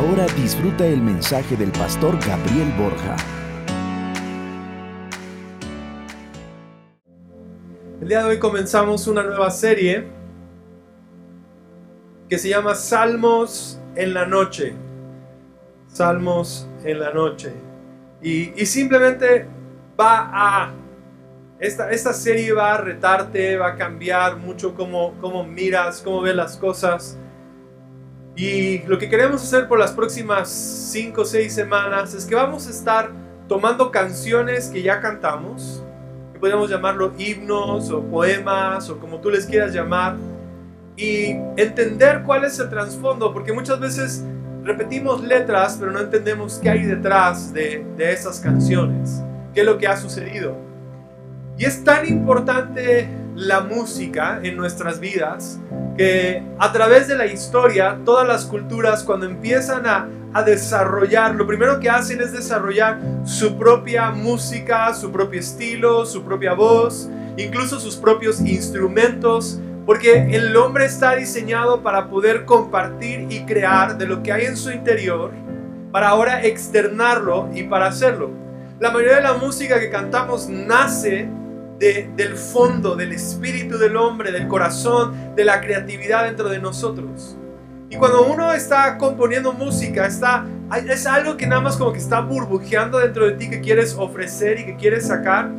Ahora disfruta el mensaje del pastor Gabriel Borja. El día de hoy comenzamos una nueva serie que se llama Salmos en la noche. Salmos en la noche. Y, simplemente va a... Esta, esta, serie va a retarte, va a cambiar mucho cómo, cómo miras, cómo ves las cosas. Y lo que queremos hacer por las próximas 5 o 6 semanas es que vamos a estar tomando canciones que ya cantamos, que podemos llamarlo himnos o poemas o como tú les quieras llamar, y entender cuál es el trasfondo, porque muchas veces repetimos letras, pero no entendemos qué hay detrás de, de esas canciones, qué es lo que ha sucedido. Y es tan importante la música en nuestras vidas que a través de la historia, todas las culturas cuando empiezan a, a, desarrollar, lo primero que hacen es desarrollar su propia música, su propio estilo, su propia voz, incluso sus propios instrumentos, porque el hombre está diseñado para poder compartir y crear de lo que hay en su interior, para ahora externarlo y para hacerlo. La mayoría de la música que cantamos nace de, del fondo, del espíritu del hombre, del corazón, de la creatividad dentro de nosotros. Y cuando uno está componiendo música, está, es algo que nada más como que está burbujeando dentro de ti que quieres ofrecer y que quieres sacar.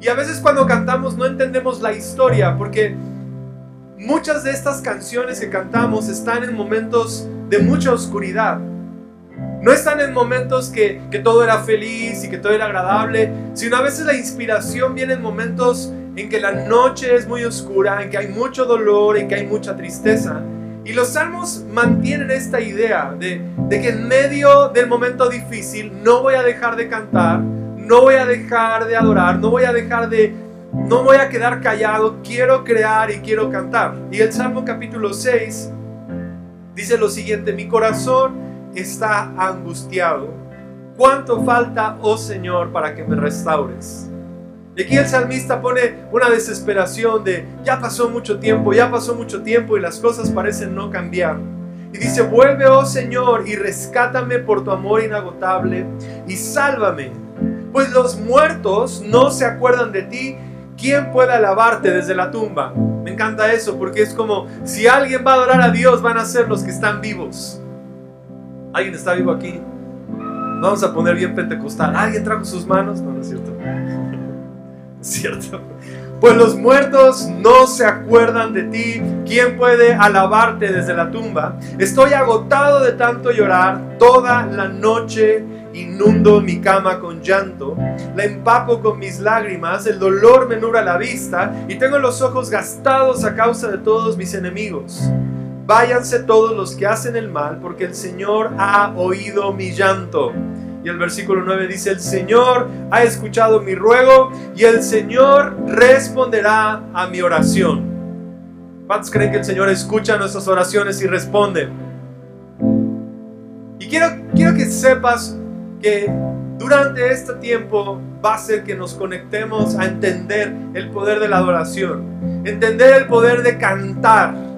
Y a veces cuando cantamos no entendemos la historia porque muchas de estas canciones que cantamos están en momentos de mucha oscuridad. No están en momentos que, que, todo era feliz y que todo era agradable, sino a veces la inspiración viene en momentos en que la noche es muy oscura, en que hay mucho dolor, en que hay mucha tristeza. Y los salmos mantienen esta idea de, de que en medio del momento difícil no voy a dejar de cantar, no voy a dejar de adorar, no voy a dejar de... No voy a quedar callado, quiero crear y quiero cantar. Y el Salmo capítulo 6 dice lo siguiente, mi corazón está angustiado. ¿Cuánto falta, oh Señor, para que me restaures? Y aquí el salmista pone una desesperación de, ya pasó mucho tiempo, ya pasó mucho tiempo y las cosas parecen no cambiar. Y dice, vuelve, oh Señor, y rescátame por tu amor inagotable y sálvame. Pues los muertos no se acuerdan de ti. ¿Quién puede alabarte desde la tumba? Me encanta eso porque es como, si alguien va a adorar a Dios, van a ser los que están vivos. ¿Alguien está vivo aquí? Vamos a poner bien pentecostal. ¿Alguien trajo sus manos? No, no es cierto. cierto. Pues los muertos no se acuerdan de ti. ¿Quién puede alabarte desde la tumba? Estoy agotado de tanto llorar. Toda la noche inundo mi cama con llanto. La empapo con mis lágrimas. El dolor me nubla la vista. Y tengo los ojos gastados a causa de todos mis enemigos. Váyanse todos los que hacen el mal, porque el Señor ha oído mi llanto. Y el versículo 9 dice, el Señor ha escuchado mi ruego y el Señor responderá a mi oración. ¿Cuántos creen que el Señor escucha nuestras oraciones y responde? Y quiero, quiero que sepas que durante este tiempo va a ser que nos conectemos a entender el poder de la adoración, entender el poder de cantar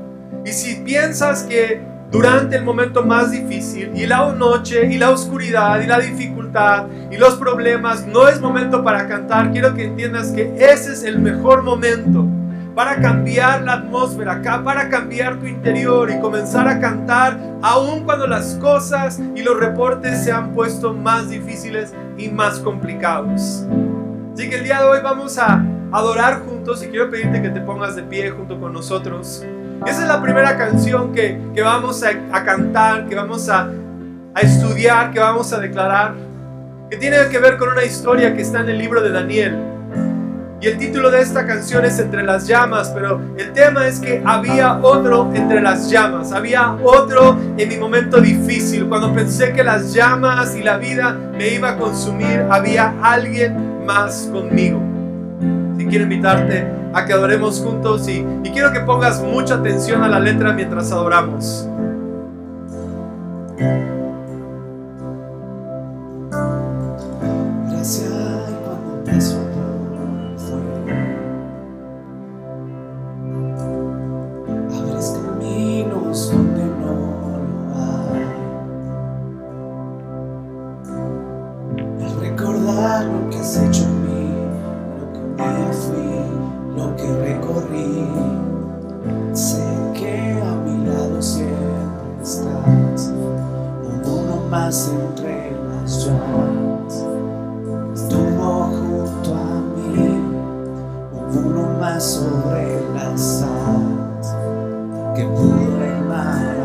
y si piensas que durante el momento más difícil y la noche y la oscuridad y la dificultad y los problemas no es momento para cantar, quiero que entiendas que ese es el mejor momento para cambiar la atmósfera, para cambiar tu interior y comenzar a cantar aun cuando las cosas y los reportes se han puesto más difíciles y más complicados. Así que el día de hoy vamos a adorar juntos y quiero pedirte que te pongas de pie junto con nosotros. Esa es la primera canción que, que vamos a, a, cantar, que vamos a, a estudiar, que vamos a declarar, que tiene que ver con una historia que está en el libro de Daniel. Y el título de esta canción es Entre las llamas, pero el tema es que había otro entre las llamas, había otro en mi momento difícil, cuando pensé que las llamas y la vida me iba a consumir, había alguien más conmigo. Si quiero invitarte a que adoremos juntos y, y quiero que pongas mucha atención a la letra mientras adoramos. Gracias mind.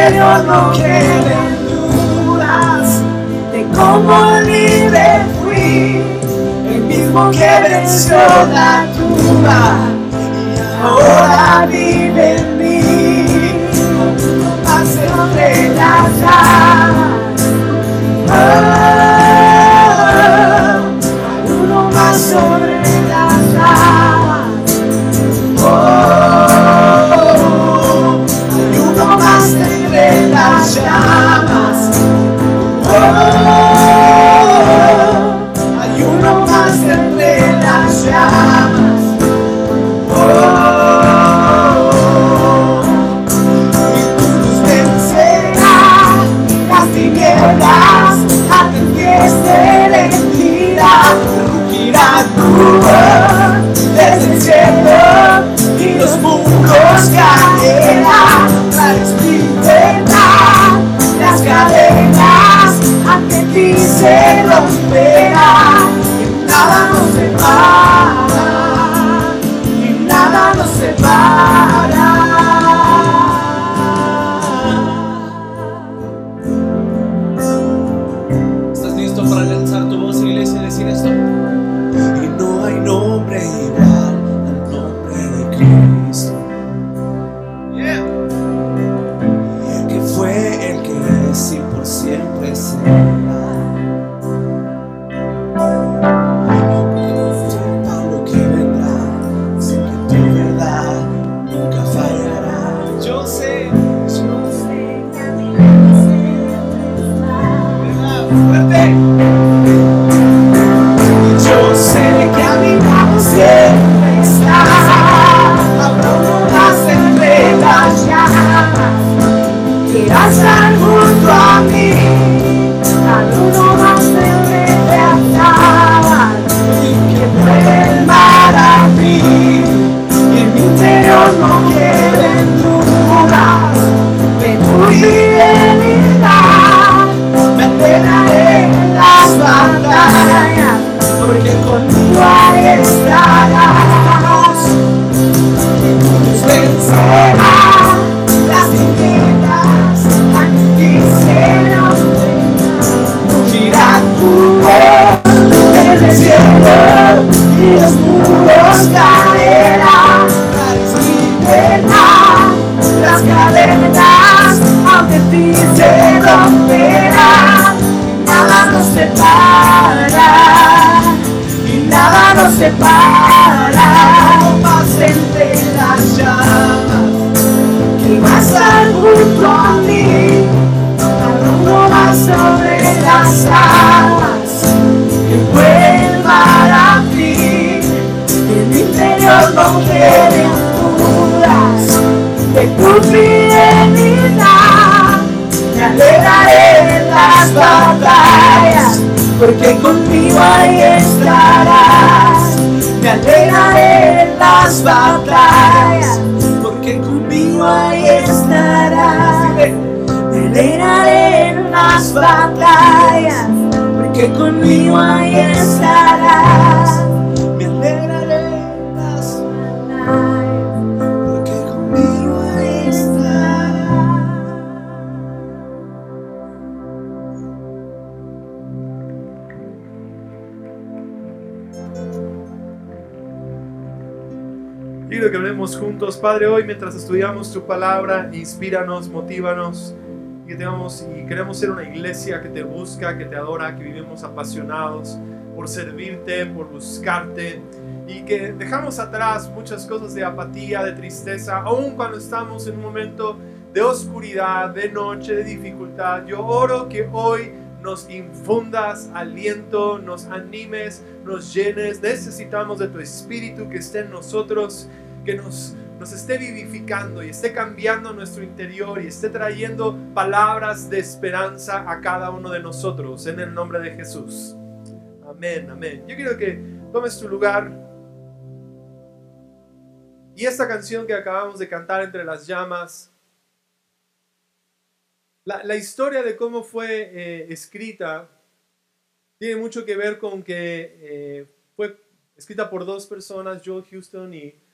Interior no queden dudas de cómo libre fui. El mismo que venció la tumba y ahora vive en mí. Entre las llamas Oh, ti se romperán. Nada nos separa y nada nos separa. Más entre las llamas que vas a estar junto a mí. Uno más sobre las aguas que vuelva a ti. En mi interior no queden dudas de tu. Alegraré en las batallas, porque conmigo ahí estarás. Me alegraré en las batallas, porque conmigo ahí estarás. Me alegraré en las batallas, porque conmigo ahí estarás. Juntos, Padre, hoy mientras estudiamos tu palabra, inspíranos, motívanos, que tengamos y queremos ser una iglesia que te busca, que te adora, que vivimos apasionados por servirte, por buscarte, y que dejamos atrás muchas cosas de apatía, de tristeza, aun cuando estamos en un momento de oscuridad, de noche, de dificultad. Yo oro que hoy nos infundas aliento, nos animes, nos llenes. Necesitamos de tu espíritu que esté en nosotros, que nos, nos esté vivificando y esté cambiando nuestro interior y esté trayendo palabras de esperanza a cada uno de nosotros en el nombre de Jesús. Amén, amén. Yo quiero que tomes tu lugar. Y esta canción que acabamos de cantar entre las llamas, la, historia de cómo fue eh, escrita tiene mucho que ver con que eh, fue escrita por dos personas, Joel Houston y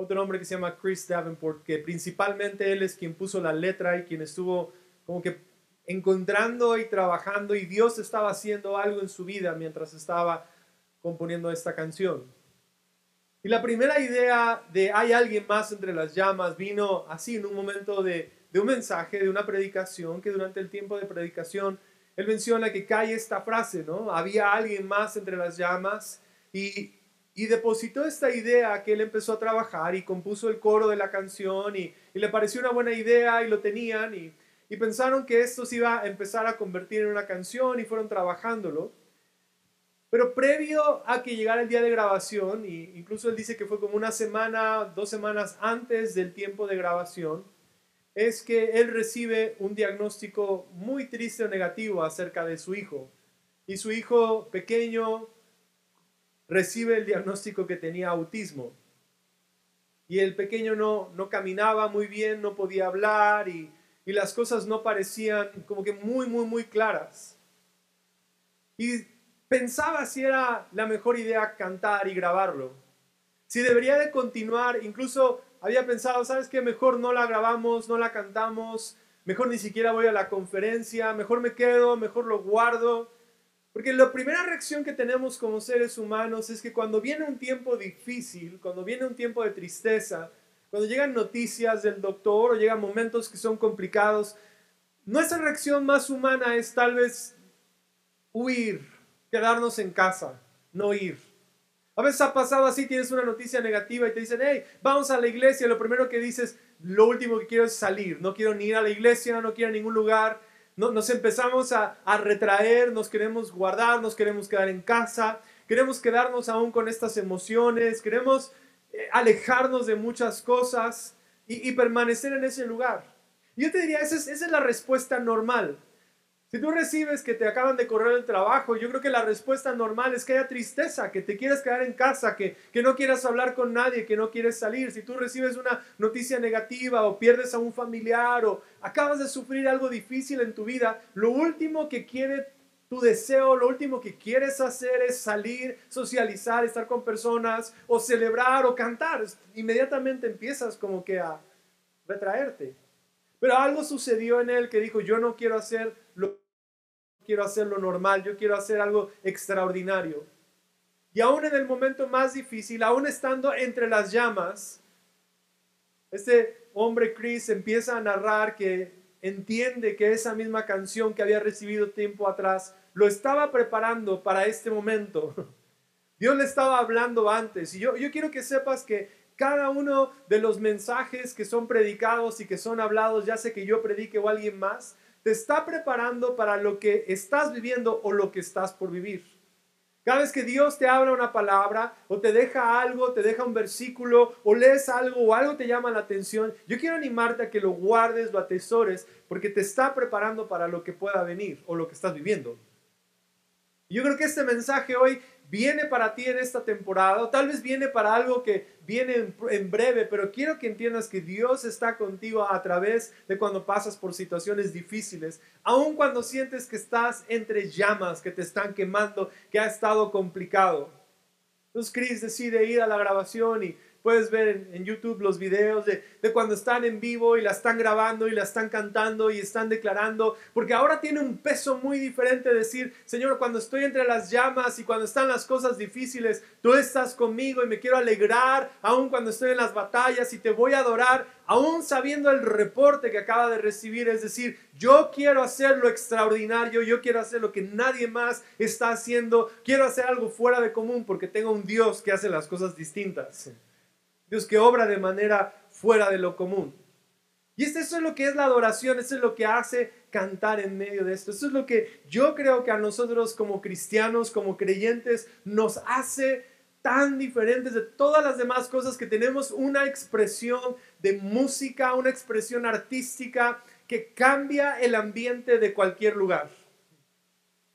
otro hombre que se llama Chris Davenport, que principalmente él es quien puso la letra y quien estuvo como que encontrando y trabajando y Dios estaba haciendo algo en su vida mientras estaba componiendo esta canción. Y la primera idea de hay alguien más entre las llamas vino así en un momento de, de un mensaje, de una predicación, que durante el tiempo de predicación él menciona que cae esta frase, ¿no? Había alguien más entre las llamas y, y depositó esta idea que él empezó a trabajar y compuso el coro de la canción y, le pareció una buena idea y lo tenían y, pensaron que esto se iba a empezar a convertir en una canción y fueron trabajándolo. Pero previo a que llegara el día de grabación, y incluso él dice que fue como una semana, dos semanas antes del tiempo de grabación, es que él recibe un diagnóstico muy triste o negativo acerca de su hijo. Y su hijo pequeño recibe el diagnóstico que tenía autismo. Y el pequeño no, no caminaba muy bien, no podía hablar y, y las cosas no parecían como que muy, muy, muy claras. Y pensaba si era la mejor idea cantar y grabarlo. Si debería de continuar, incluso había pensado, ¿sabes qué? Mejor no la grabamos, no la cantamos, mejor ni siquiera voy a la conferencia, mejor me quedo, mejor lo guardo. Porque la primera reacción que tenemos como seres humanos es que cuando viene un tiempo difícil, cuando viene un tiempo de tristeza, cuando llegan noticias del doctor o llegan momentos que son complicados, nuestra reacción más humana es tal vez huir, quedarnos en casa, no ir. A veces ha pasado así, tienes una noticia negativa y te dicen, hey, vamos a la iglesia. Lo primero que dices, lo último que quiero es salir. No quiero ni ir a la iglesia, no quiero a ningún lugar. No, nos empezamos a, a retraer, nos queremos guardar, nos queremos quedar en casa, queremos quedarnos aún con estas emociones, queremos eh, alejarnos de muchas cosas y, permanecer en ese lugar. Yo te diría, esa es, esa es la respuesta normal. Si tú recibes que te acaban de correr el trabajo, yo creo que la respuesta normal es que haya tristeza, que te quieras quedar en casa, que, que no quieras hablar con nadie, que no quieres salir. Si tú recibes una noticia negativa o pierdes a un familiar o acabas de sufrir algo difícil en tu vida, lo último que quiere tu deseo, lo último que quieres hacer es salir, socializar, estar con personas o celebrar o cantar. Inmediatamente empiezas como que a retraerte. Pero algo sucedió en él que dijo, yo no quiero hacer quiero hacer lo normal, yo quiero hacer algo extraordinario. Y aún en el momento más difícil, aún estando entre las llamas, este hombre Chris empieza a narrar que entiende que esa misma canción que había recibido tiempo atrás lo estaba preparando para este momento. Dios le estaba hablando antes. Y yo, yo quiero que sepas que cada uno de los mensajes que son predicados y que son hablados, ya sé que yo predique o alguien más, te está preparando para lo que estás viviendo o lo que estás por vivir. Cada vez que Dios te habla una palabra o te deja algo, te deja un versículo o lees algo o algo te llama la atención, yo quiero animarte a que lo guardes, lo atesores, porque te está preparando para lo que pueda venir o lo que estás viviendo. Yo creo que este mensaje hoy viene para ti en esta temporada, o tal vez viene para algo que viene en, breve, pero quiero que entiendas que Dios está contigo a través de cuando pasas por situaciones difíciles, aun cuando sientes que estás entre llamas, que te están quemando, que ha estado complicado. Entonces Chris decide ir a la grabación y Puedes ver en, YouTube los videos de, de, cuando están en vivo y la están grabando y la están cantando y están declarando, porque ahora tiene un peso muy diferente decir, Señor, cuando estoy entre las llamas y cuando están las cosas difíciles, tú estás conmigo y me quiero alegrar, aun cuando estoy en las batallas y te voy a adorar, aún sabiendo el reporte que acaba de recibir, es decir, yo quiero hacer lo extraordinario, yo quiero hacer lo que nadie más está haciendo, quiero hacer algo fuera de común porque tengo un Dios que hace las cosas distintas. Dios que obra de manera fuera de lo común. Y esto, eso es lo que es la adoración, eso es lo que hace cantar en medio de esto. Eso es lo que yo creo que a nosotros como cristianos, como creyentes, nos hace tan diferentes de todas las demás cosas que tenemos una expresión de música, una expresión artística que cambia el ambiente de cualquier lugar,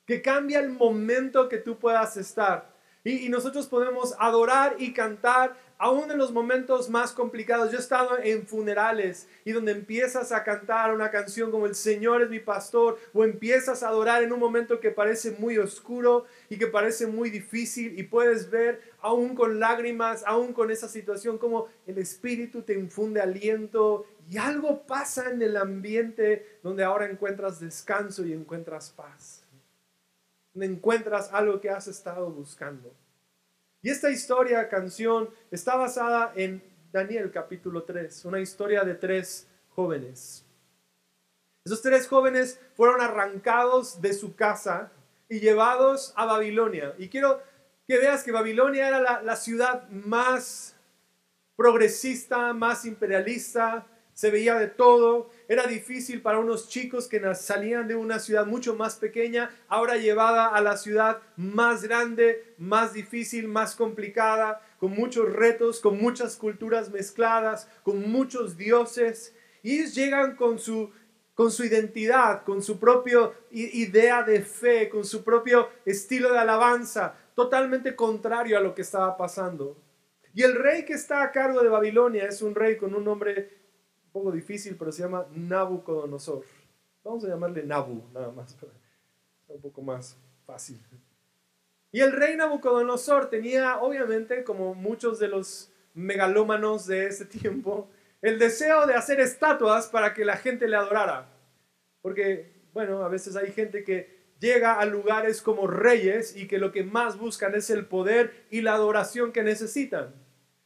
que cambia el momento que tú puedas estar. Y, y nosotros podemos adorar y cantar aún en los momentos más complicados, yo he estado en funerales y donde empiezas a cantar una canción como El Señor es mi pastor o empiezas a adorar en un momento que parece muy oscuro y que parece muy difícil y puedes ver aún con lágrimas, aún con esa situación como el Espíritu te infunde aliento y algo pasa en el ambiente donde ahora encuentras descanso y encuentras paz. Donde encuentras algo que has estado buscando. Y esta historia, canción, está basada en Daniel capítulo 3, una historia de tres jóvenes. Esos tres jóvenes fueron arrancados de su casa y llevados a Babilonia. Y quiero que veas que Babilonia era la, la ciudad más progresista, más imperialista, se veía de todo, era difícil para unos chicos que salían de una ciudad mucho más pequeña, ahora llevada a la ciudad más grande, más difícil, más complicada, con muchos retos, con muchas culturas mezcladas, con muchos dioses. Y ellos llegan con su, con su identidad, con su propia idea de fe, con su propio estilo de alabanza, totalmente contrario a lo que estaba pasando. Y el rey que está a cargo de Babilonia es un rey con un nombre poco difícil, pero se llama Nabucodonosor. Vamos a llamarle Nabu, nada más, un poco más fácil. Y el rey Nabucodonosor tenía, obviamente, como muchos de los megalómanos de ese tiempo, el deseo de hacer estatuas para que la gente le adorara. Porque, bueno, a veces hay gente que llega a lugares como reyes y que lo que más buscan es el poder y la adoración que necesitan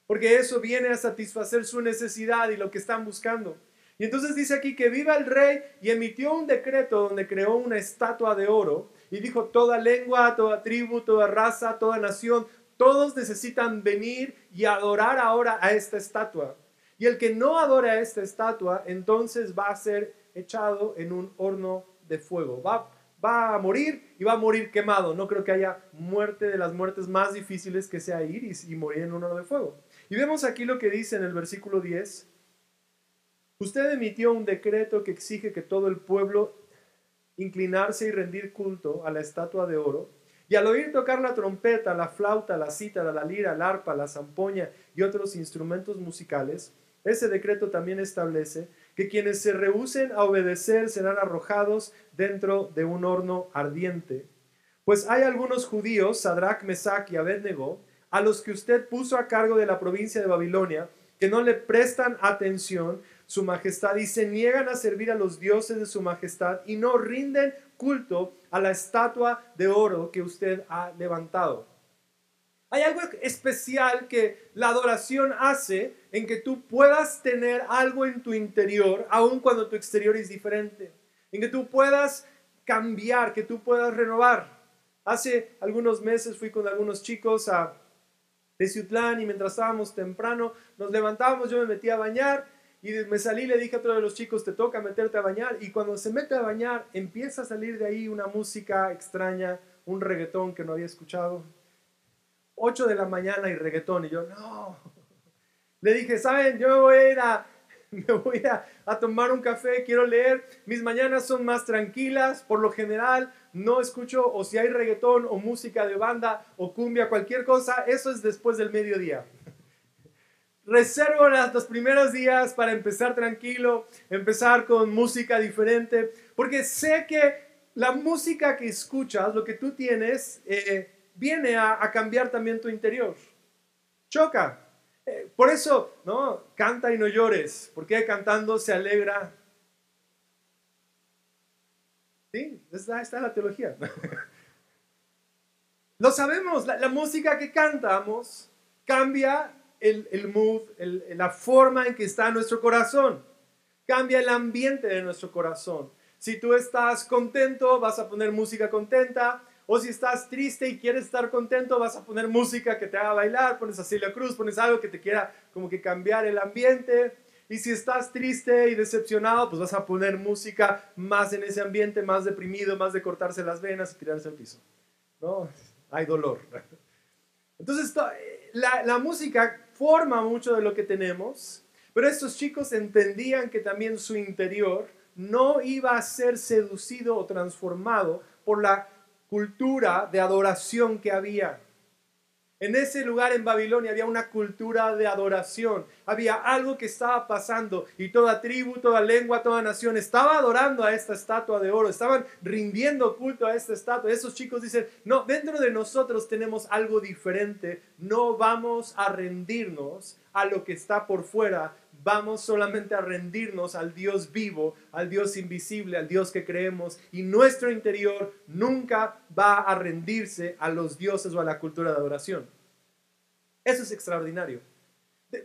porque eso viene a satisfacer su necesidad y lo que están buscando. Y entonces dice aquí que viva el rey y emitió un decreto donde creó una estatua de oro y dijo, toda lengua, toda tribu, toda raza, toda nación, todos necesitan venir y adorar ahora a esta estatua. Y el que no adore a esta estatua, entonces va a ser echado en un horno de fuego. Va, va a morir y va a morir quemado. No creo que haya muerte de las muertes más difíciles que sea ir y morir en un horno de fuego. Y vemos aquí lo que dice en el versículo 10. Usted emitió un decreto que exige que todo el pueblo inclinarse y rendir culto a la estatua de oro. Y al oír tocar la trompeta, la flauta, la cítara, la lira, la arpa, la zampoña y otros instrumentos musicales, ese decreto también establece que quienes se rehúsen a obedecer serán arrojados dentro de un horno ardiente. Pues hay algunos judíos, Sadrach, Mesach y Abednego, a los que usted puso a cargo de la provincia de Babilonia, que no le prestan atención su majestad y se niegan a servir a los dioses de su majestad y no rinden culto a la estatua de oro que usted ha levantado. Hay algo especial que la adoración hace en que tú puedas tener algo en tu interior, aun cuando tu exterior es diferente. En que tú puedas cambiar, que tú puedas renovar. Hace algunos meses fui con algunos chicos a de Ciutlán y mientras estábamos temprano, nos levantábamos, yo me metí a bañar y me salí, le dije a todos los chicos, te toca meterte a bañar y cuando se mete a bañar empieza a salir de ahí una música extraña, un reggaetón que no había escuchado. 8 de la mañana y reggaetón y yo, no. Le dije, ¿saben? Yo me voy a ir a, me voy a, a tomar un café, quiero leer. Mis mañanas son más tranquilas, por lo general no escucho o si hay reggaetón o música de banda o cumbia, cualquier cosa, eso es después del mediodía. Reservo los primeros días para empezar tranquilo, empezar con música diferente, porque sé que la música que escuchas, lo que tú tienes, eh, viene a, cambiar también tu interior. Choca. Por eso, ¿no? Canta y no llores, porque cantando se alegra Sí, esta, es la teología. Lo sabemos, la, música que cantamos cambia el, mood, la forma en que está nuestro corazón. Cambia el ambiente de nuestro corazón. Si tú estás contento, vas a poner música contenta. O si estás triste y quieres estar contento, vas a poner música que te haga bailar. Pones a Celia Cruz, pones algo que te quiera como que cambiar el ambiente. Y si estás triste y decepcionado, pues vas a poner música más en ese ambiente, más deprimido, más de cortarse las venas y tirarse al piso. ¿No? Hay dolor. Entonces, la, la música forma mucho de lo que tenemos, pero estos chicos entendían que también su interior no iba a ser seducido o transformado por la cultura de adoración que había. En ese lugar en Babilonia había una cultura de adoración, había algo que estaba pasando y toda tribu, toda lengua, toda nación estaba adorando a esta estatua de oro, estaban rindiendo culto a esta estatua. Esos chicos dicen, no, dentro de nosotros tenemos algo diferente, no vamos a rendirnos a lo que está por fuera, vamos solamente a rendirnos al Dios vivo, al Dios invisible, al Dios que creemos y nuestro interior nunca va a rendirse a los dioses o a la cultura de adoración. Eso es extraordinario.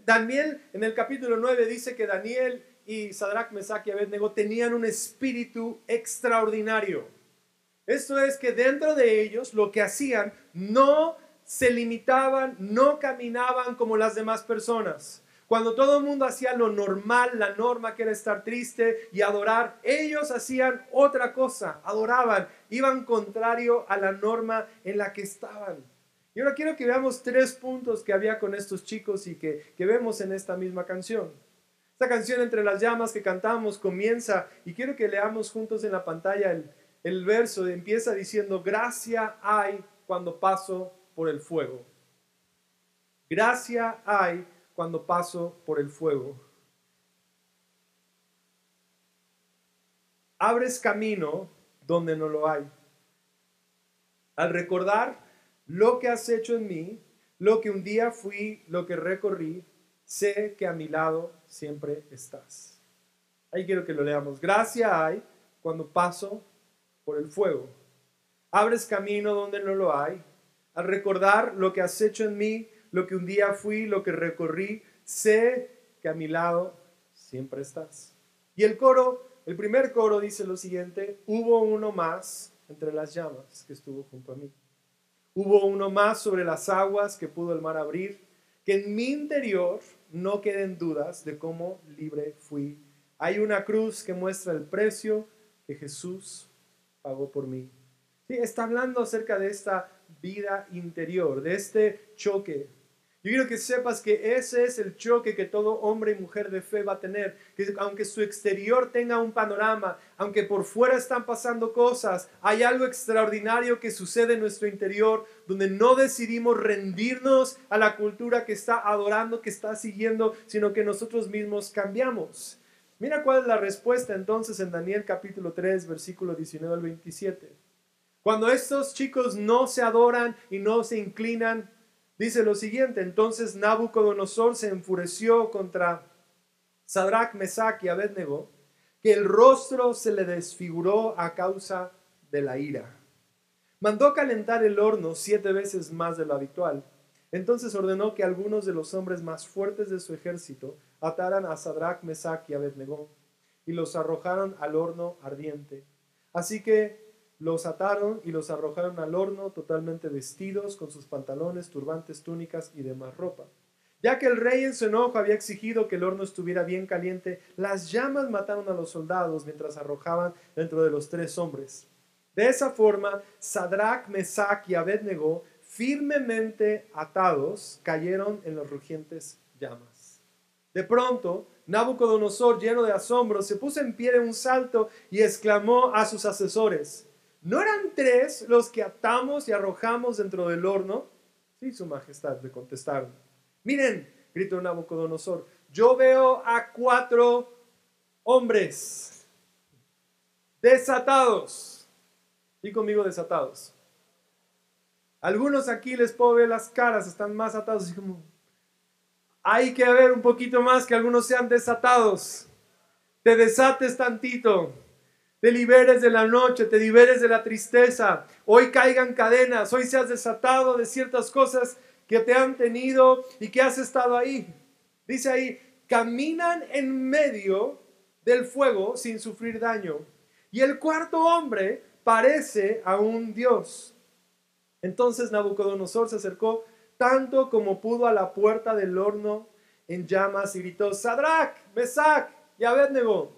Daniel en el capítulo 9 dice que Daniel y Sadrach, Mesach y Abednego tenían un espíritu extraordinario. Esto es que dentro de ellos lo que hacían no se limitaban, no caminaban como las demás personas cuando todo el mundo hacía lo normal, la norma que era estar triste y adorar, ellos hacían otra cosa, adoraban, iban contrario a la norma en la que estaban. Y ahora quiero que veamos tres puntos que había con estos chicos y que, vemos en esta misma canción. Esta canción Entre las llamas que cantamos comienza y quiero que leamos juntos en la pantalla el, el verso. Empieza diciendo, gracia hay cuando paso por el fuego. Gracia hay cuando paso por el fuego. Abres camino donde no lo hay. Al recordar lo que has hecho en mí, lo que un día fui, lo que recorrí, sé que a mi lado siempre estás. Ahí quiero que lo leamos. Gracia hay cuando paso por el fuego. Abres camino donde no lo hay. Al recordar lo que has hecho en mí, lo que un día fui, lo que recorrí, sé que a mi lado siempre estás. Y el coro, el primer coro dice lo siguiente, hubo uno más entre las llamas que estuvo junto a mí. Hubo uno más sobre las aguas que pudo el mar abrir, que en mi interior no queden dudas de cómo libre fui. Hay una cruz que muestra el precio que Jesús pagó por mí. Sí, está hablando acerca de esta vida interior, de este choque yo quiero que sepas que ese es el choque que todo hombre y mujer de fe va a tener. Que aunque su exterior tenga un panorama, aunque por fuera están pasando cosas, hay algo extraordinario que sucede en nuestro interior donde no decidimos rendirnos a la cultura que está adorando, que está siguiendo, sino que nosotros mismos cambiamos. Mira cuál es la respuesta entonces en Daniel capítulo 3, versículo 19 al 27. Cuando estos chicos no se adoran y no se inclinan Dice lo siguiente, entonces Nabucodonosor se enfureció contra Sadrach, Mesach y Abednego, que el rostro se le desfiguró a causa de la ira. Mandó calentar el horno siete veces más de lo habitual. Entonces ordenó que algunos de los hombres más fuertes de su ejército ataran a Sadrach, Mesach y Abednego y los arrojaron al horno ardiente. Así que los ataron y los arrojaron al horno totalmente vestidos con sus pantalones, turbantes, túnicas y demás ropa. Ya que el rey en su enojo había exigido que el horno estuviera bien caliente, las llamas mataron a los soldados mientras arrojaban dentro de los tres hombres. De esa forma, Sadrach, Mesach y Abednego, firmemente atados, cayeron en los rugientes llamas. De pronto, Nabucodonosor, lleno de asombro, se puso en pie de un salto y exclamó a sus asesores, ¿No eran tres los que atamos y arrojamos dentro del horno? Sí, su majestad, le contestaron. Miren, gritó Nabucodonosor, yo veo a cuatro hombres desatados. Y conmigo desatados. Algunos aquí les puedo ver las caras, están más atados, así como, hay que ver un poquito más que algunos sean desatados. Te desates tantito te liberes de la noche, te liberes de la tristeza, hoy caigan cadenas, hoy seas desatado de ciertas cosas que te han tenido y que has estado ahí. Dice ahí, caminan en medio del fuego sin sufrir daño. Y el cuarto hombre parece a un dios. Entonces Nabucodonosor se acercó tanto como pudo a la puerta del horno en llamas y gritó, Sadrach, Mesach y Abednego,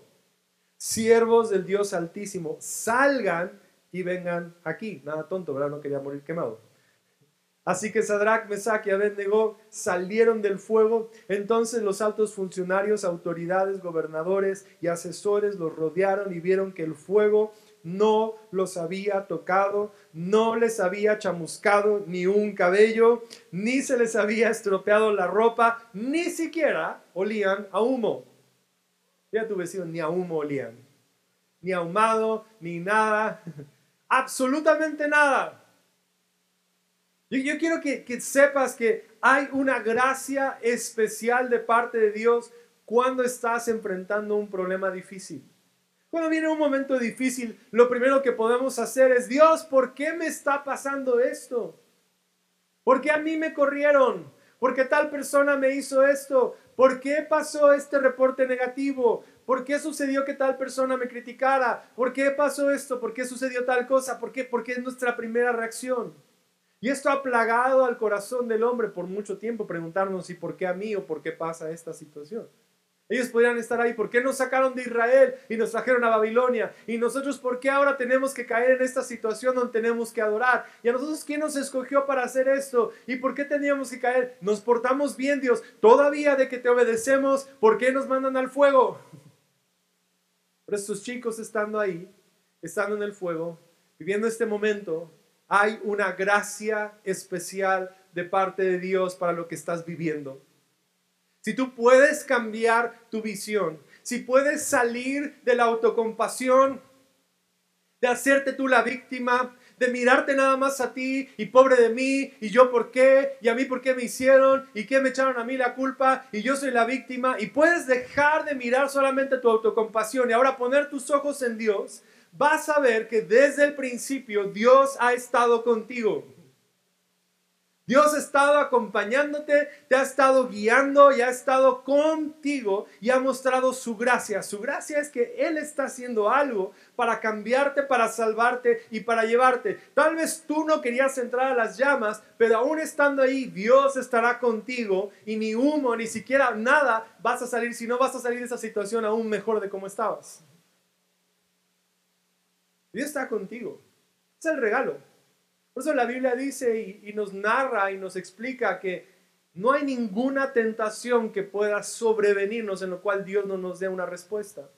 siervos del Dios Altísimo, salgan y vengan aquí. Nada tonto, ¿verdad? No quería morir quemado. Así que Sadrach, Mesach y Abednego salieron del fuego. Entonces los altos funcionarios, autoridades, gobernadores y asesores los rodearon y vieron que el fuego no los había tocado, no les había chamuscado ni un cabello, ni se les había estropeado la ropa, ni siquiera olían a humo. Ya tu vecino, ni a humo olían, ni ahumado, ni nada, absolutamente nada. Yo, quiero que, que sepas que hay una gracia especial de parte de Dios cuando estás enfrentando un problema difícil. Cuando viene un momento difícil, lo primero que podemos hacer es, Dios, ¿por qué me está pasando esto? ¿Por qué a mí me corrieron? ¿Por qué tal persona me hizo esto? ¿Por qué pasó este reporte negativo? ¿Por qué sucedió que tal persona me criticara? ¿Por qué pasó esto? ¿Por qué sucedió tal cosa? ¿Por qué? Porque es nuestra primera reacción. Y esto ha plagado al corazón del hombre por mucho tiempo, preguntarnos si por qué a mí o por qué pasa esta situación. Ellos podrían estar ahí. ¿Por qué nos sacaron de Israel y nos trajeron a Babilonia? Y nosotros, ¿por qué ahora tenemos que caer en esta situación donde tenemos que adorar? ¿Y a nosotros quién nos escogió para hacer esto? ¿Y por qué teníamos que caer? Nos portamos bien, Dios. Todavía de que te obedecemos, ¿por qué nos mandan al fuego? Pero estos chicos estando ahí, estando en el fuego, viviendo este momento, hay una gracia especial de parte de Dios para lo que estás viviendo si tú puedes cambiar tu visión, si puedes salir de la autocompasión, de hacerte tú la víctima, de mirarte nada más a ti y pobre de mí y yo por qué y a mí por qué me hicieron y qué me echaron a mí la culpa y yo soy la víctima y puedes dejar de mirar solamente tu autocompasión y ahora poner tus ojos en Dios, vas a ver que desde el principio Dios ha estado contigo. Dios ha estado acompañándote, te ha estado guiando y ha estado contigo y ha mostrado su gracia. Su gracia es que Él está haciendo algo para cambiarte, para salvarte y para llevarte. Tal vez tú no querías entrar a las llamas, pero aún estando ahí, Dios estará contigo y ni humo, ni siquiera nada vas a salir, si no vas a salir de esa situación aún mejor de como estabas. Dios está contigo. Es el regalo. Por eso la Biblia dice y, nos narra y nos explica que no hay ninguna tentación que pueda sobrevenirnos en lo cual Dios no nos dé una respuesta.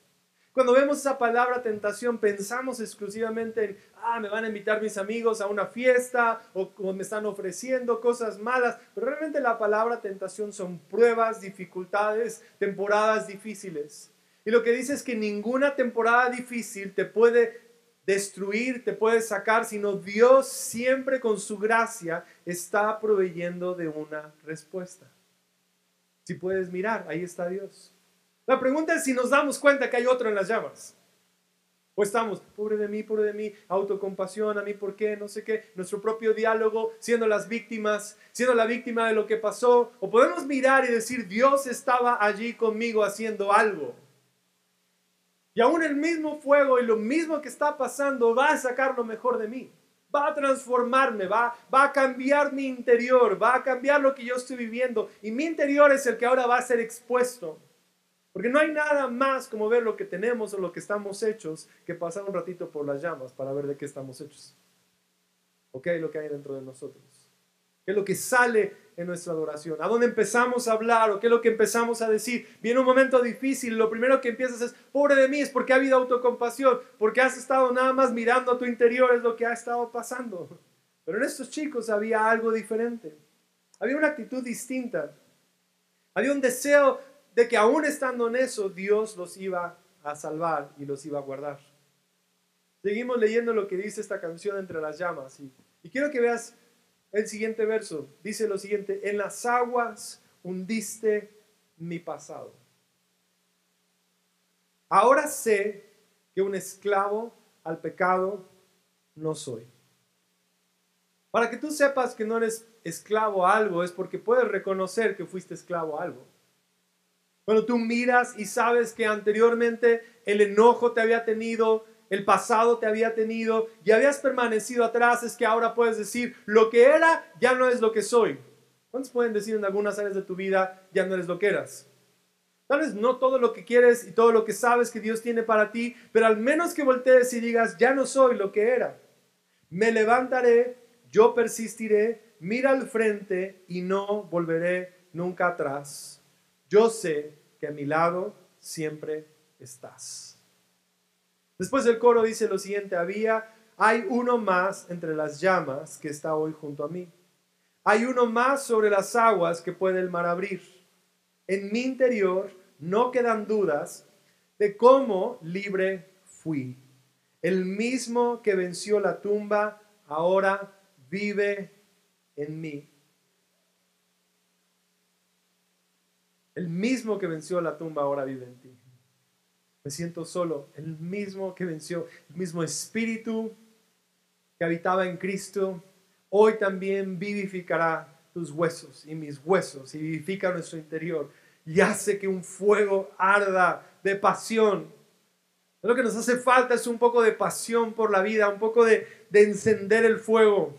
Cuando vemos esa palabra tentación, pensamos exclusivamente en, ah, me van a invitar mis amigos a una fiesta o, o, me están ofreciendo cosas malas. Pero realmente la palabra tentación son pruebas, dificultades, temporadas difíciles. Y lo que dice es que ninguna temporada difícil te puede destruir, te puede sacar, sino Dios siempre con su gracia está proveyendo de una respuesta. Si puedes mirar, ahí está Dios. La pregunta es si nos damos cuenta que hay otro en las llamas. O estamos, pobre de mí, pobre de mí, autocompasión, a mí por qué, no sé qué, nuestro propio diálogo, siendo las víctimas, siendo la víctima de lo que pasó. O podemos mirar y decir, Dios estaba allí conmigo haciendo algo. Y aún el mismo fuego y lo mismo que está pasando va a sacar lo mejor de mí. Va a transformarme, va, va a cambiar mi interior, va a cambiar lo que yo estoy viviendo. Y mi interior es el que ahora va a ser expuesto. Porque no hay nada más como ver lo que tenemos o lo que estamos hechos que pasar un ratito por las llamas para ver de qué estamos hechos. ¿O qué hay lo que hay dentro de nosotros? ¿Qué es lo que sale en nuestra adoración? ¿A dónde empezamos a hablar o qué es lo que empezamos a decir? Viene un momento difícil, lo primero que empiezas es, pobre de mí, es porque ha habido autocompasión, porque has estado nada más mirando a tu interior, es lo que ha estado pasando. Pero en estos chicos había algo diferente. Había una actitud distinta. Había un deseo de que aún estando en eso, Dios los iba a salvar y los iba a guardar. Seguimos leyendo lo que dice esta canción entre las llamas y, y quiero que veas el siguiente verso dice lo siguiente, en las aguas hundiste mi pasado. Ahora sé que un esclavo al pecado no soy. Para que tú sepas que no eres esclavo a algo es porque puedes reconocer que fuiste esclavo a algo. Cuando tú miras y sabes que anteriormente el enojo te había tenido, el pasado te había tenido y habías permanecido atrás, es que ahora puedes decir, lo que era ya no es lo que soy. ¿Cuántos pueden decir en algunas áreas de tu vida ya no eres lo que eras? Tal vez no todo lo que quieres y todo lo que sabes que Dios tiene para ti, pero al menos que voltees y digas, ya no soy lo que era. Me levantaré, yo persistiré, mira al frente y no volveré nunca atrás. Yo sé que a mi lado siempre estás. Después del coro dice lo siguiente, había, hay uno más entre las llamas que está hoy junto a mí. Hay uno más sobre las aguas que puede el mar abrir. En mi interior no quedan dudas de cómo libre fui. El mismo que venció la tumba ahora vive en mí. El mismo que venció la tumba ahora vive en ti. Me siento solo. El mismo que venció, el mismo espíritu que habitaba en Cristo, hoy también vivificará tus huesos y mis huesos y vivifica nuestro interior y hace que un fuego arda de pasión. Lo que nos hace falta es un poco de pasión por la vida, un poco de, de encender el fuego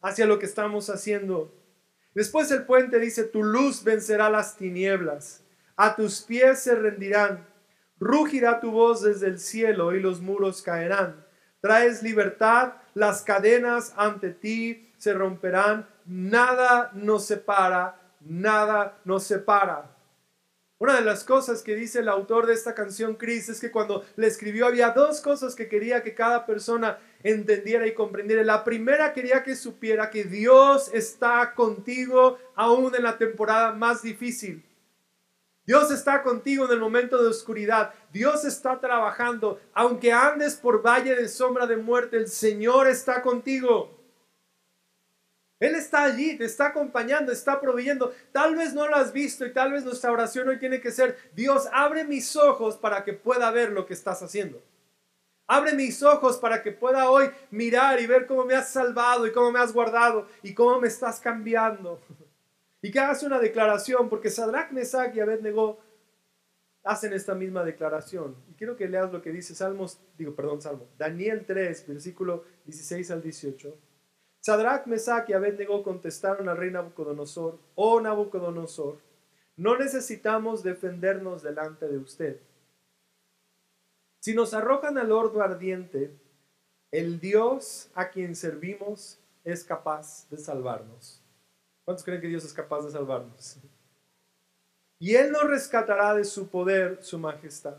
hacia lo que estamos haciendo. Después el puente dice, tu luz vencerá las tinieblas, a tus pies se rendirán, rugirá tu voz desde el cielo y los muros caerán. Traes libertad, las cadenas ante ti se romperán, nada nos separa, nada nos separa. Una de las cosas que dice el autor de esta canción, Chris, es que cuando le escribió había dos cosas que quería que cada persona entendiera y comprendiera. La primera quería que supiera que Dios está contigo aún en la temporada más difícil. Dios está contigo en el momento de oscuridad. Dios está trabajando. Aunque andes por valle de sombra de muerte, el Señor está contigo. Él está allí, te está acompañando, está proveyendo. Tal vez no lo has visto y tal vez nuestra oración hoy tiene que ser, Dios, abre mis ojos para que pueda ver lo que estás haciendo. Abre mis ojos para que pueda hoy mirar y ver cómo me has salvado y cómo me has guardado y cómo me estás cambiando. Y que hagas una declaración, porque Sadrach, Mesach y Abednego hacen esta misma declaración. Y quiero que leas lo que dice Salmos, digo, perdón, Salmo, Daniel 3, versículo 16 al 18. Sadrach, Mesach y Abednego contestaron al rey Nabucodonosor, oh Nabucodonosor, no necesitamos defendernos delante de usted si nos arrojan al horno ardiente, el Dios a quien servimos es capaz de salvarnos. ¿Cuántos creen que Dios es capaz de salvarnos? Y Él nos rescatará de su poder, su majestad.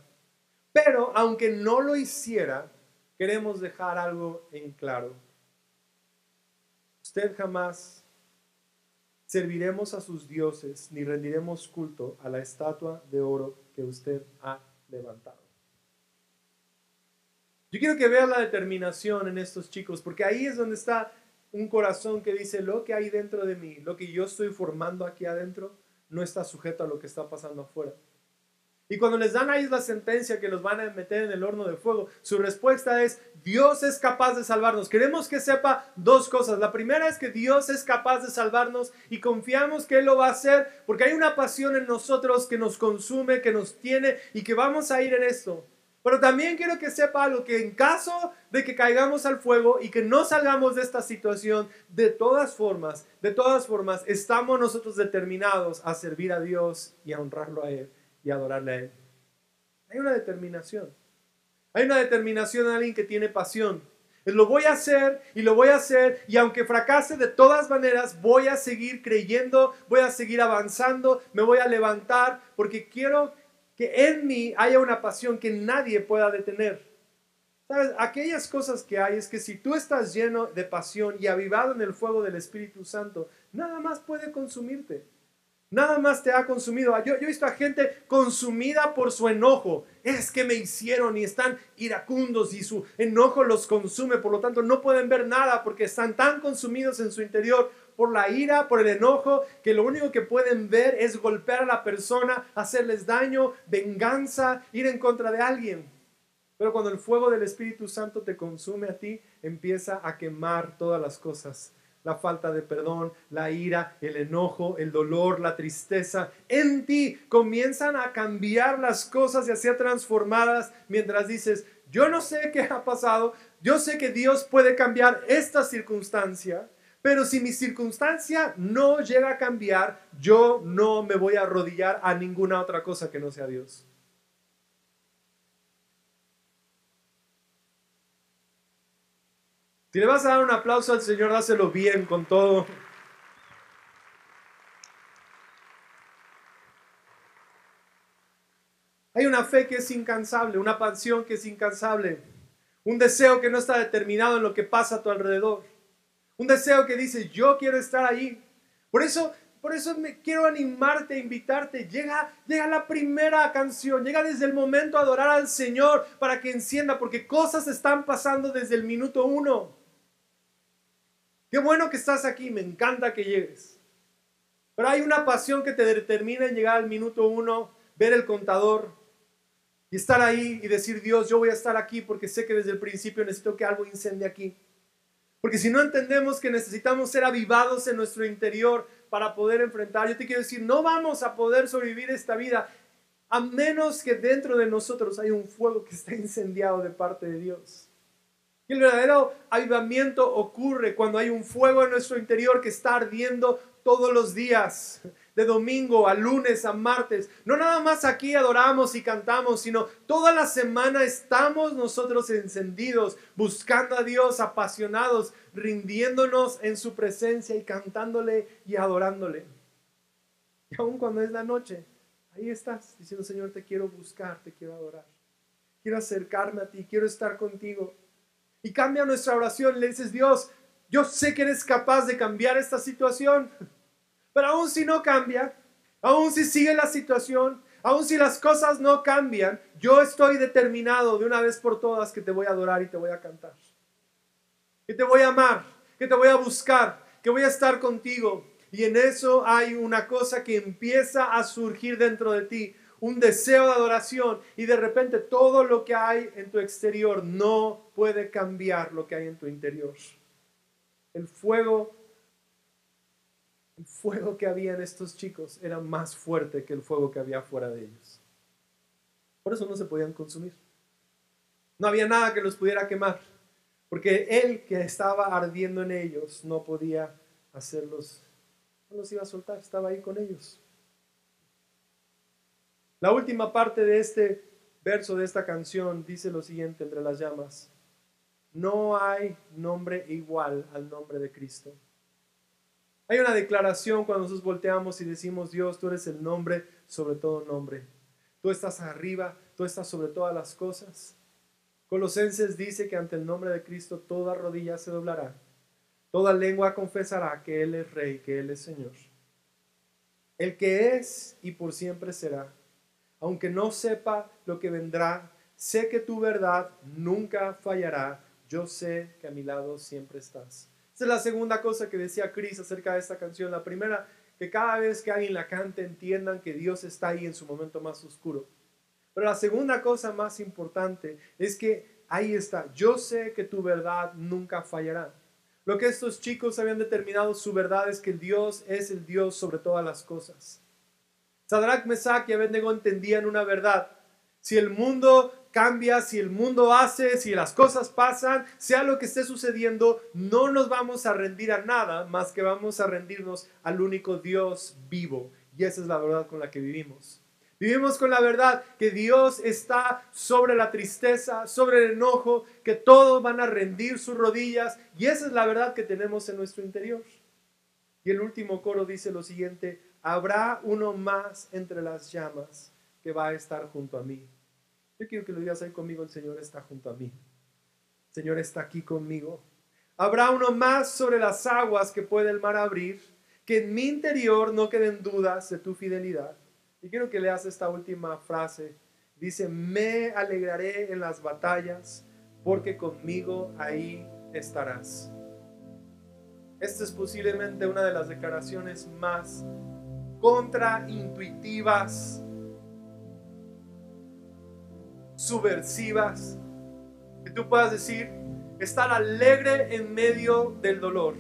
Pero aunque no lo hiciera, queremos dejar algo en claro. Usted jamás serviremos a sus dioses ni rendiremos culto a la estatua de oro que usted ha levantado. Yo quiero que vean la determinación en estos chicos, porque ahí es donde está un corazón que dice, lo que hay dentro de mí, lo que yo estoy formando aquí adentro, no está sujeto a lo que está pasando afuera. Y cuando les dan ahí la sentencia que los van a meter en el horno de fuego, su respuesta es, Dios es capaz de salvarnos. Queremos que sepa dos cosas. La primera es que Dios es capaz de salvarnos y confiamos que Él lo va a hacer porque hay una pasión en nosotros que nos consume, que nos tiene y que vamos a ir en esto. Pero también quiero que sepa algo, que en caso de que caigamos al fuego y que no salgamos de esta situación, de todas formas, de todas formas, estamos nosotros determinados a servir a Dios y a honrarlo a Él y adorarle a Él. Hay una determinación. Hay una determinación de alguien que tiene pasión. Lo voy a hacer y lo voy a hacer y aunque fracase de todas maneras, voy a seguir creyendo, voy a seguir avanzando, me voy a levantar porque quiero que en mí haya una pasión que nadie pueda detener. ¿Sabes? Aquellas cosas que hay es que si tú estás lleno de pasión y avivado en el fuego del Espíritu Santo, nada más puede consumirte. Nada más te ha consumido. Yo, yo, he visto a gente consumida por su enojo. Es que me hicieron y están iracundos y su enojo los consume. Por lo tanto, no pueden ver nada porque están tan consumidos en su interior por la ira, por el enojo, que lo único que pueden ver es golpear a la persona, hacerles daño, venganza, ir en contra de alguien. Pero cuando el fuego del Espíritu Santo te consume a ti, empieza a quemar todas las cosas. La falta de perdón, la ira, el enojo, el dolor, la tristeza. En ti comienzan a cambiar las cosas y a ser transformadas mientras dices, yo no sé qué ha pasado, yo sé que Dios puede cambiar esta circunstancia, Pero si mi circunstancia no llega a cambiar, yo no me voy a arrodillar a ninguna otra cosa que no sea Dios. Si le vas a dar un aplauso al Señor, dáselo bien con todo. Hay una fe que es incansable, una pasión que es incansable, un deseo que no está determinado en lo que pasa a tu alrededor, un deseo que dice, yo quiero estar ahí. Por eso, por eso me quiero animarte, invitarte. Llega, llega la primera canción, llega desde el momento a adorar al Señor para que encienda, porque cosas están pasando desde el minuto uno. Qué bueno que estás aquí, me encanta que llegues. Pero hay una pasión que te determina en llegar al minuto uno, ver el contador, y estar ahí y decir, Dios, yo voy a estar aquí porque sé que desde el principio necesito que algo incendie aquí. Porque si no entendemos que necesitamos ser avivados en nuestro interior para poder enfrentar, yo te quiero decir, no vamos a poder sobrevivir esta vida a menos que dentro de nosotros haya un fuego que está incendiado de parte de Dios. Y el verdadero avivamiento ocurre cuando hay un fuego en nuestro interior que está ardiendo todos los días de domingo a lunes a martes. No nada más aquí adoramos y cantamos, sino toda la semana estamos nosotros encendidos, buscando a Dios, apasionados, rindiéndonos en su presencia y cantándole y adorándole. Y aun cuando es la noche, ahí estás diciendo, Señor, te quiero buscar, te quiero adorar. Quiero acercarme a ti, quiero estar contigo. Y cambia nuestra oración, le dices, Dios, yo sé que eres capaz de cambiar esta situación. Pero aún si no cambia, aún si sigue la situación, aún si las cosas no cambian, yo estoy determinado de una vez por todas que te voy a adorar y te voy a cantar. Que te voy a amar, que te voy a buscar, que voy a estar contigo. Y en eso hay una cosa que empieza a surgir dentro de ti, un deseo de adoración y de repente todo lo que hay en tu exterior no puede cambiar lo que hay en tu interior. El fuego el fuego que había en estos chicos era más fuerte que el fuego que había fuera de ellos. Por eso no se podían consumir. No había nada que los pudiera quemar, porque él que estaba ardiendo en ellos no podía hacerlos, no los iba a soltar, estaba ahí con ellos. La última parte de este verso de esta canción dice lo siguiente entre las llamas. No hay nombre igual al nombre de Cristo. Hay una declaración cuando nosotros volteamos y decimos, Dios, tú eres el nombre sobre todo nombre. Tú estás arriba, tú estás sobre todas las cosas. Colosenses dice que ante el nombre de Cristo toda rodilla se doblará. Toda lengua confesará que Él es Rey, que Él es Señor. El que es y por siempre será. Aunque no sepa lo que vendrá, sé que tu verdad nunca fallará. Yo sé que a mi lado siempre estás. Es la segunda cosa que decía Chris acerca de esta canción. La primera, que cada vez que alguien la cante entiendan que Dios está ahí en su momento más oscuro. Pero la segunda cosa más importante es que ahí está. Yo sé que tu verdad nunca fallará. Lo que estos chicos habían determinado, su verdad es que Dios es el Dios sobre todas las cosas. Sadrach, Mesach y Abednego entendían una verdad. Si el mundo cambia, si el mundo hace, si las cosas pasan, sea lo que esté sucediendo, no nos vamos a rendir a nada más que vamos a rendirnos al único Dios vivo. Y esa es la verdad con la que vivimos. Vivimos con la verdad que Dios está sobre la tristeza, sobre el enojo, que todos van a rendir sus rodillas. Y esa es la verdad que tenemos en nuestro interior. Y el último coro dice lo siguiente, habrá uno más entre las llamas que va a estar junto a mí. Yo quiero que lo digas ahí conmigo, el Señor está junto a mí. El Señor está aquí conmigo. Habrá uno más sobre las aguas que puede el mar abrir, que en mi interior no queden dudas de tu fidelidad. Y quiero que leas esta última frase. Dice, me alegraré en las batallas, porque conmigo ahí estarás. Esta es posiblemente una de las declaraciones más contraintuitivas subversivas, que tú puedas decir, estar alegre en medio del dolor,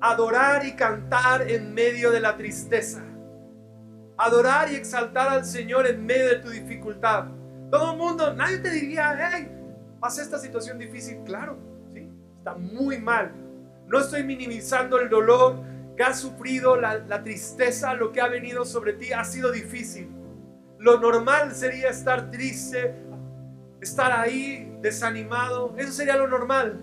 adorar y cantar en medio de la tristeza, adorar y exaltar al Señor en medio de tu dificultad. Todo el mundo, nadie te diría, hey, pasa esta situación difícil, claro, sí, está muy mal. No estoy minimizando el dolor que has sufrido, la, la tristeza, lo que ha venido sobre ti. Ha sido difícil. Lo normal sería estar triste, estar ahí desanimado. Eso sería lo normal.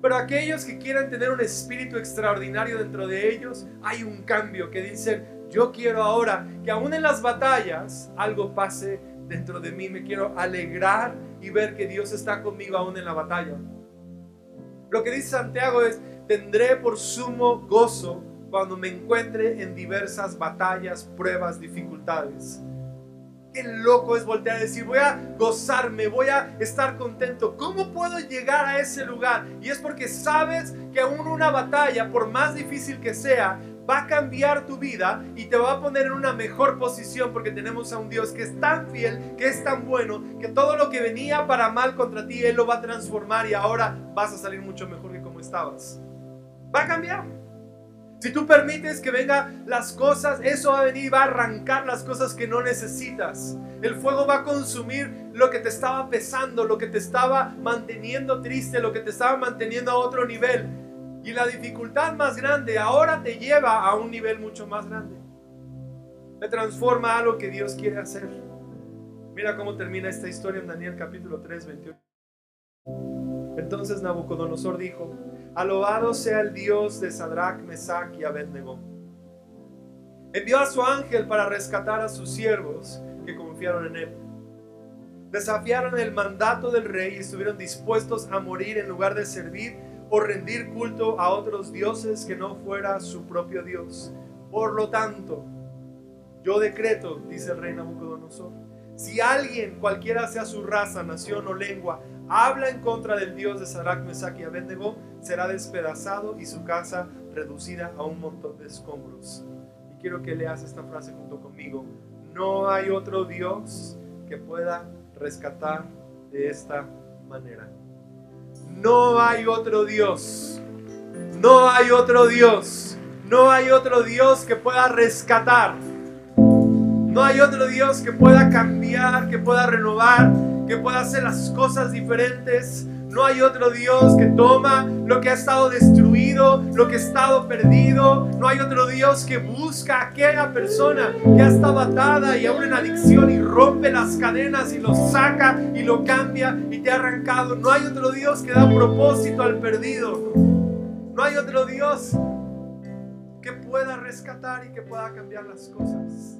Pero aquellos que quieran tener un espíritu extraordinario dentro de ellos, hay un cambio que dicen, yo quiero ahora que aún en las batallas algo pase dentro de mí. Me quiero alegrar y ver que Dios está conmigo aún en la batalla. Lo que dice Santiago es, tendré por sumo gozo cuando me encuentre en diversas batallas, pruebas, dificultades. Qué loco es voltear a decir, voy a gozarme, voy a estar contento. ¿Cómo puedo llegar a ese lugar? Y es porque sabes que aún una batalla, por más difícil que sea, va a cambiar tu vida y te va a poner en una mejor posición porque tenemos a un Dios que es tan fiel, que es tan bueno, que todo lo que venía para mal contra ti, Él lo va a transformar y ahora vas a salir mucho mejor que como estabas. Va a cambiar. Si tú permites que vengan las cosas, eso va a venir, va a arrancar las cosas que no necesitas. El fuego va a consumir lo que te estaba pesando, lo que te estaba manteniendo triste, lo que te estaba manteniendo a otro nivel. Y la dificultad más grande ahora te lleva a un nivel mucho más grande. Te transforma a lo que Dios quiere hacer. Mira cómo termina esta historia en Daniel capítulo 3, 28. Entonces Nabucodonosor dijo, Alabado sea el Dios de Sadrach, Mesach y Abednego. Envió a su ángel para rescatar a sus siervos que confiaron en él. Desafiaron el mandato del rey y estuvieron dispuestos a morir en lugar de servir o rendir culto a otros dioses que no fuera su propio Dios. Por lo tanto, yo decreto, dice el rey Nabucodonosor, si alguien, cualquiera sea su raza, nación o lengua, habla en contra del Dios de Sadrach, Mesach y Abednego, será despedazado y su casa reducida a un montón de escombros. Y quiero que leas esta frase junto conmigo. No hay otro Dios que pueda rescatar de esta manera. No hay otro Dios. No hay otro Dios. No hay otro Dios que pueda rescatar. No hay otro Dios que pueda cambiar, que pueda renovar, que pueda hacer las cosas diferentes. No hay otro Dios que toma lo que ha estado destruido, lo que ha estado perdido. No hay otro Dios que busca a aquella persona que ha estado atada y aún en adicción y rompe las cadenas y lo saca y lo cambia y te ha arrancado. No hay otro Dios que da propósito al perdido. No hay otro Dios que pueda rescatar y que pueda cambiar las cosas.